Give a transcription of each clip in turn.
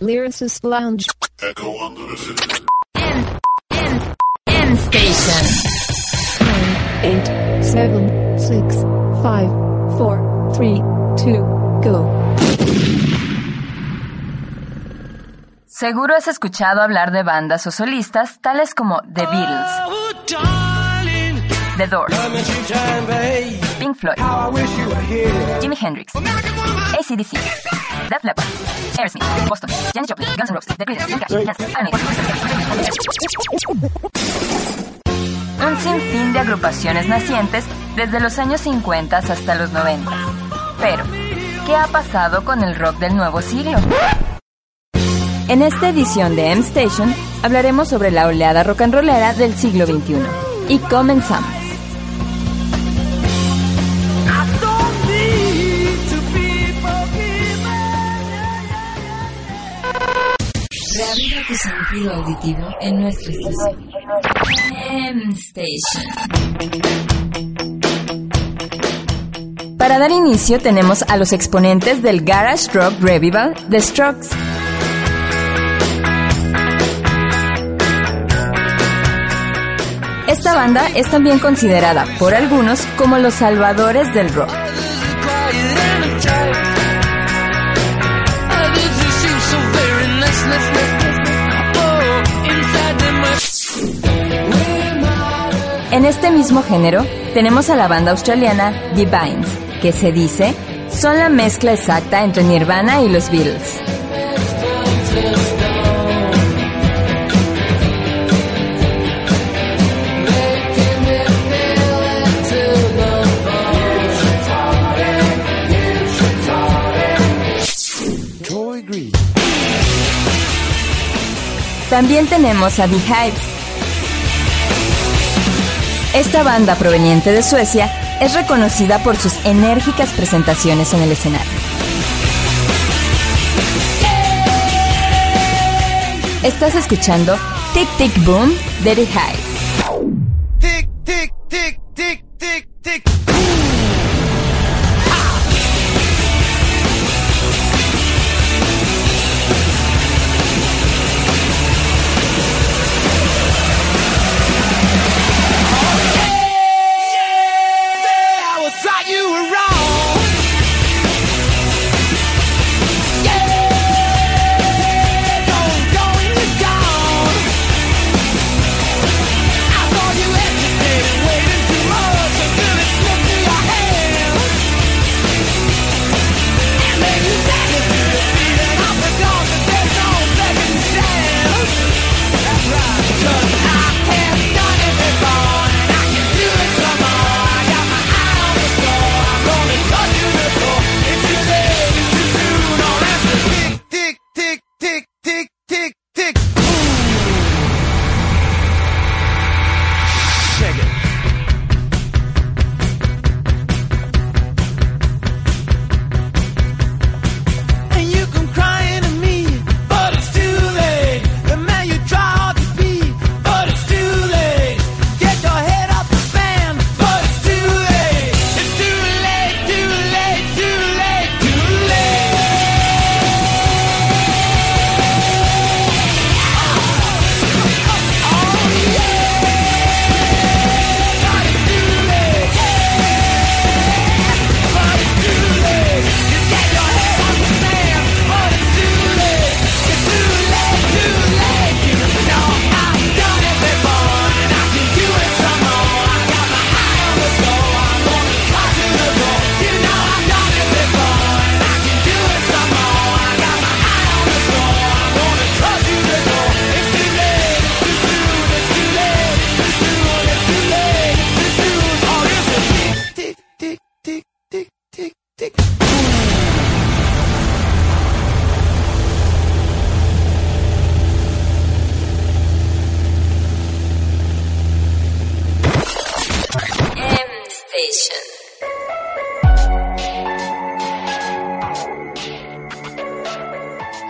Lyricist Lounge. Echo under the city. M Station. Eight, seven, six, five, four, three, two, go. Seguro has escuchado hablar de bandas o solistas tales como The Beatles, The Doors, Pink Floyd, Jimi Hendrix, ACDC, Def Leppard, Aerosmith, Boston, Janis Joplin, Guns N' Roses, The Creedence. Un sinfín de agrupaciones nacientes desde los años 50 hasta los 90. Pero, ¿qué ha pasado con el rock del nuevo siglo? En esta edición de M Station hablaremos sobre la oleada rock and rollera del siglo XXI. Y comenzamos. Auditivo en nuestra estación. M Station. Para dar inicio tenemos a los exponentes del Garage Rock Revival, The Strokes. Esta banda es también considerada por algunos como los salvadores del rock. En este mismo género tenemos a la banda australiana Divines, que se dice son la mezcla exacta entre Nirvana y los Beatles. También tenemos a The Hives. Esta banda proveniente de Suecia es reconocida por sus enérgicas presentaciones en el escenario. Estás escuchando Tic Tic Boom de Hives.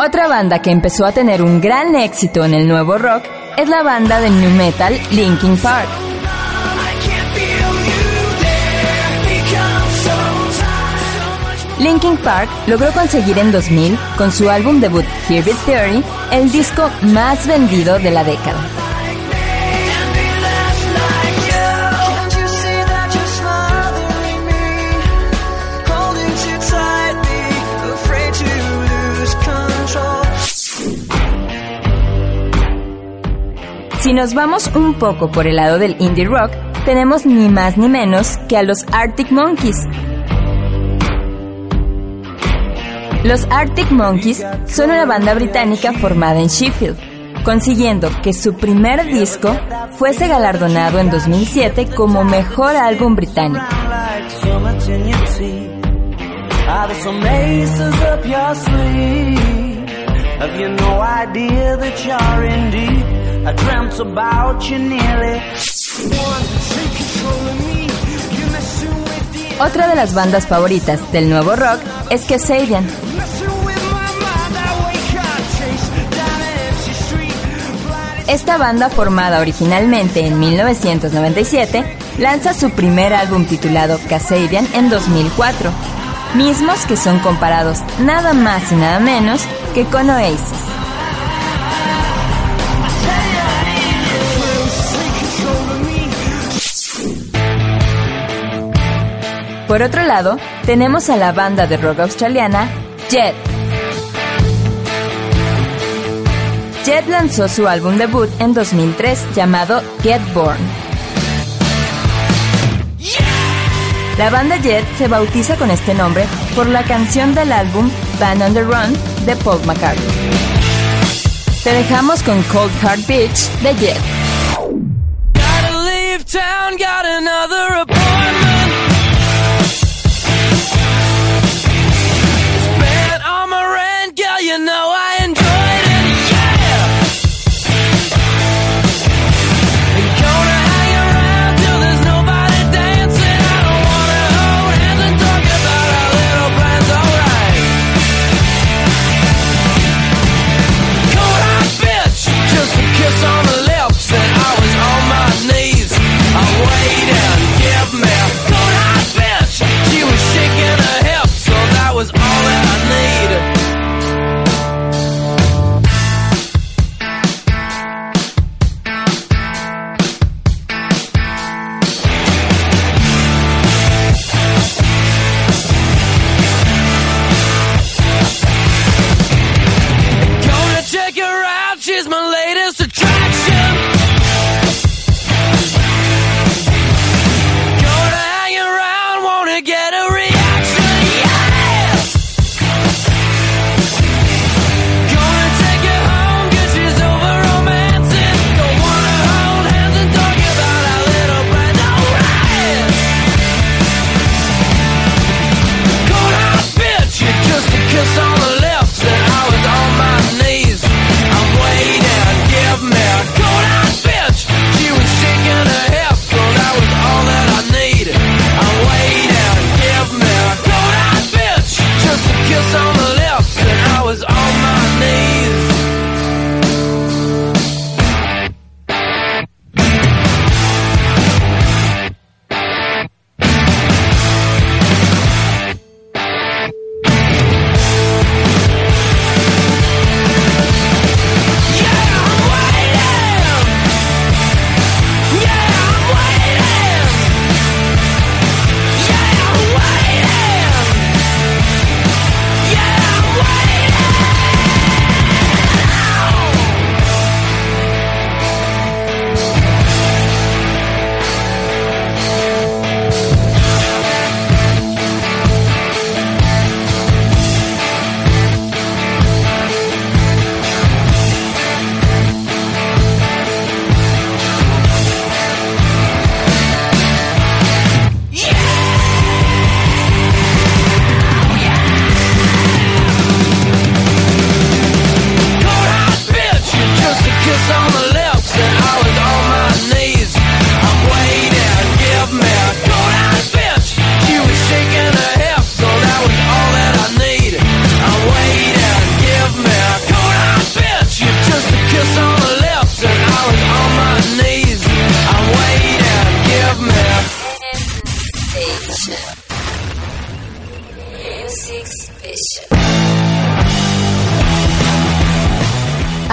Otra banda que empezó a tener un gran éxito en el nuevo rock es la banda de new metal Linkin Park. Linkin Park logró conseguir en 2000, con su álbum debut Heartbeat Theory, el disco más vendido de la década. Si nos vamos un poco por el lado del indie rock, tenemos ni más ni menos que a los Arctic Monkeys. Los Arctic Monkeys son una banda británica formada en Sheffield, consiguiendo que su primer disco fuese galardonado en 2007 como mejor álbum británico. Otra de las bandas favoritas del nuevo rock es Kasabian. Esta banda, formada originalmente en 1997, lanza su primer álbum titulado Kasabian en 2004, mismos que son comparados nada más y nada menos que con Oasis. Por otro lado, tenemos a la banda de rock australiana Jet. Jet lanzó su álbum debut en 2003 llamado Get Born. La banda Jet se bautiza con este nombre por la canción del álbum Band on the Run de Paul McCartney. Te dejamos con Cold Heart Beach de Jet. You know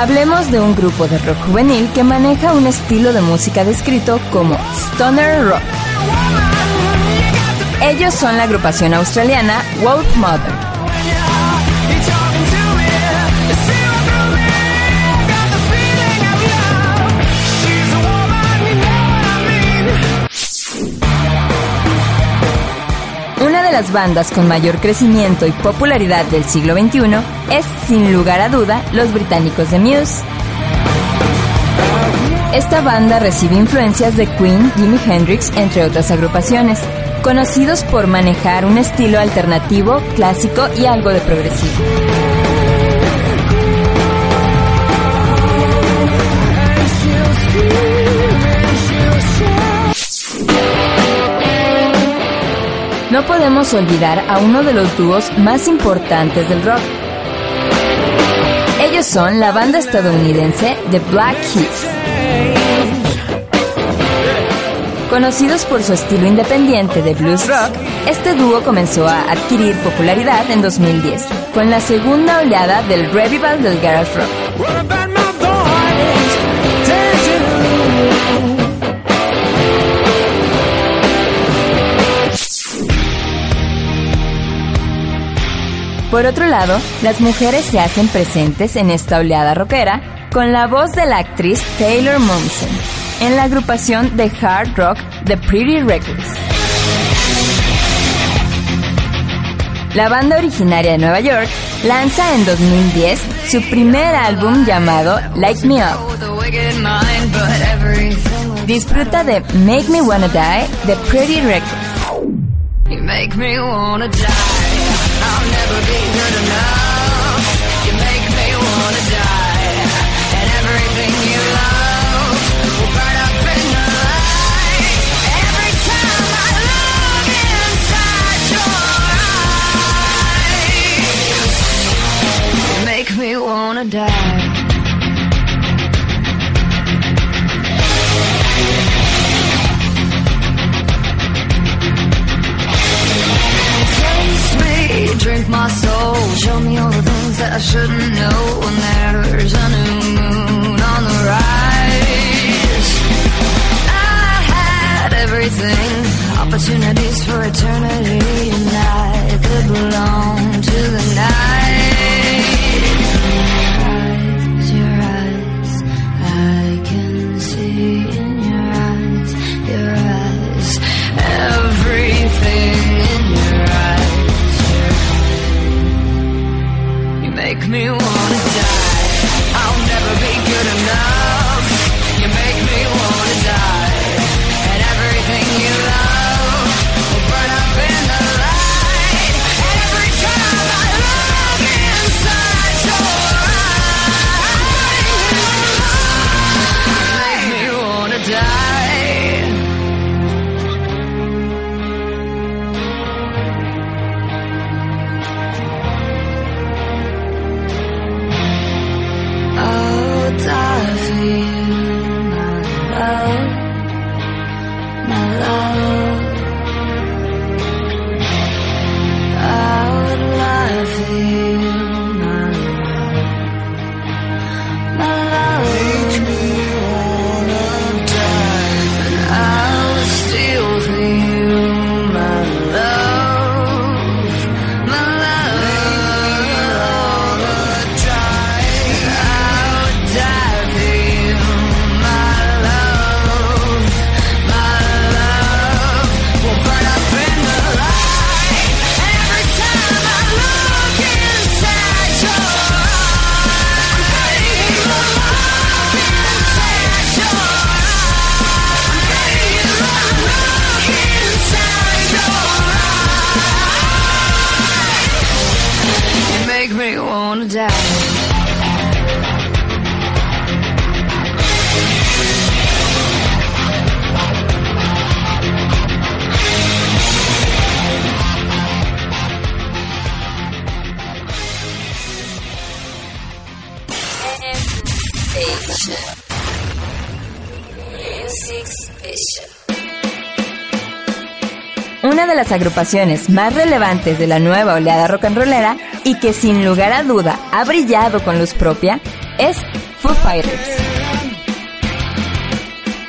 Hablemos de un grupo de rock juvenil que maneja un estilo de música descrito como stoner rock. Ellos son la agrupación australiana Wolf Mother. Las bandas con mayor crecimiento y popularidad del siglo XXI es, sin lugar a duda, los británicos de Muse. Esta banda recibe influencias de Queen, Jimi Hendrix, entre otras agrupaciones, conocidos por manejar un estilo alternativo, clásico y algo de progresivo. No podemos olvidar a uno de los dúos más importantes del rock. Ellos son la banda estadounidense The Black Keys. Conocidos por su estilo independiente de blues rock, este dúo comenzó a adquirir popularidad en 2010, con la segunda oleada del revival del garage rock. Por otro lado, las mujeres se hacen presentes en esta oleada rockera con la voz de la actriz Taylor Momsen en la agrupación de hard rock The Pretty Reckless. La banda originaria de Nueva York lanza en 2010 su primer álbum llamado Light Me Up. Disfruta de Make Me Wanna Die de Pretty Reckless. You make me wanna die. Drink my soul, show me all the things that I shouldn't know. When there's a new moon on the rise. I had everything, opportunities for eternity, new las agrupaciones más relevantes de la nueva oleada rock and rollera y que sin lugar a duda ha brillado con luz propia es Foo Fighters.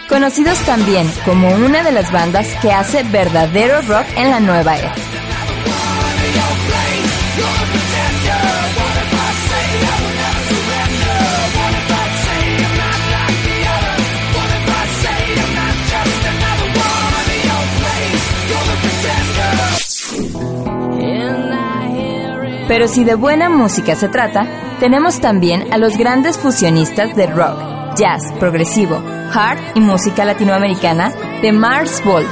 Conocidos también como una de las bandas que hace verdadero rock en la nueva era. Pero si de buena música se trata, tenemos también a los grandes fusionistas de rock, jazz, progresivo, hard y música latinoamericana de Mars Volta.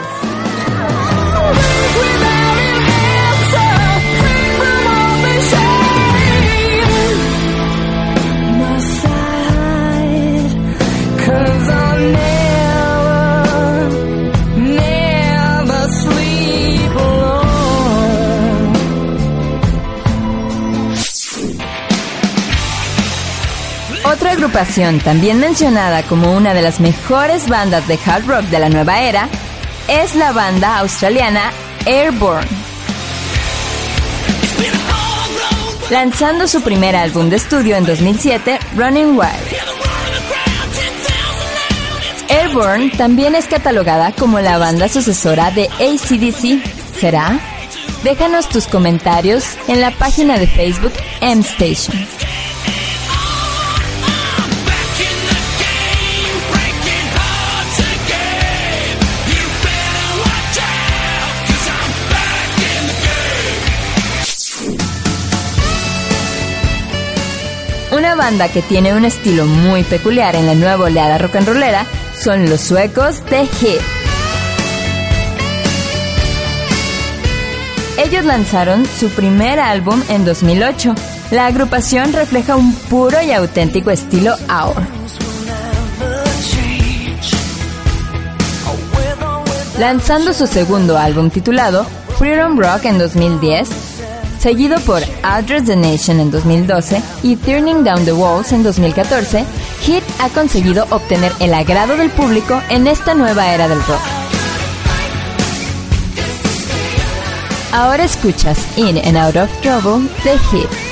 Otra agrupación también mencionada como una de las mejores bandas de hard rock de la nueva era es la banda australiana Airborne. Lanzando su primer álbum de estudio en 2007, Running Wild. Airborne también es catalogada como la banda sucesora de ACDC. ¿Será? Déjanos tus comentarios en la página de Facebook M Station. Banda que tiene un estilo muy peculiar en la nueva oleada rock and rollera son los suecos de Hit. Ellos lanzaron su primer álbum en 2008. La agrupación refleja un puro y auténtico estilo AOR. Lanzando su segundo álbum titulado Freedom Rock en 2010, seguido por Address the Nation en 2012 y Turning Down the Walls en 2014, Hit ha conseguido obtener el agrado del público en esta nueva era del rock. Ahora escuchas In and Out of Trouble de Hit.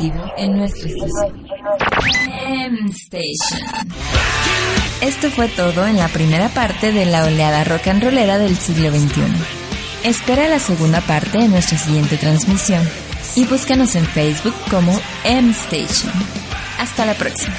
En nuestra estación. M-Station. Esto fue todo en la primera parte de la oleada rock and rollera del siglo XXI. Espera la segunda parte en nuestra siguiente transmisión y búscanos en Facebook como M-Station. Hasta la próxima.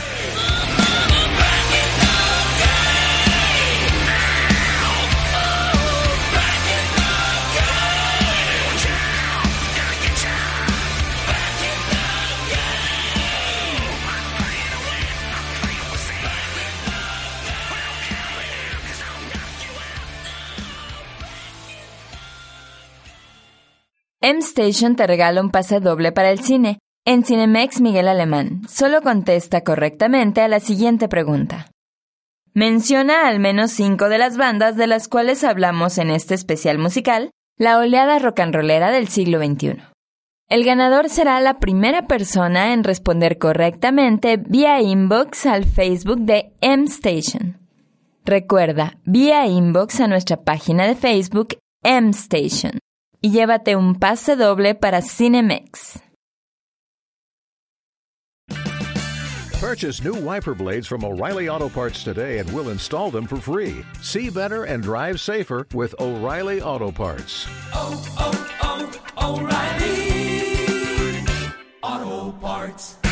M-Station te regala un pase doble para el cine. En Cinemex Miguel Alemán, solo contesta correctamente a la siguiente pregunta. Menciona al menos cinco de las bandas de las cuales hablamos en este especial musical, la oleada rock and rollera del siglo XXI. El ganador será la primera persona en responder correctamente vía inbox al Facebook de M-Station. Recuerda, vía inbox a nuestra página de Facebook M-Station y llévate un pase doble para Cinemex. Purchase new wiper blades from O'Reilly Auto Parts today and we'll install them for free. See better and drive safer with O'Reilly Auto Parts. oh, oh, oh O'Reilly Auto Parts.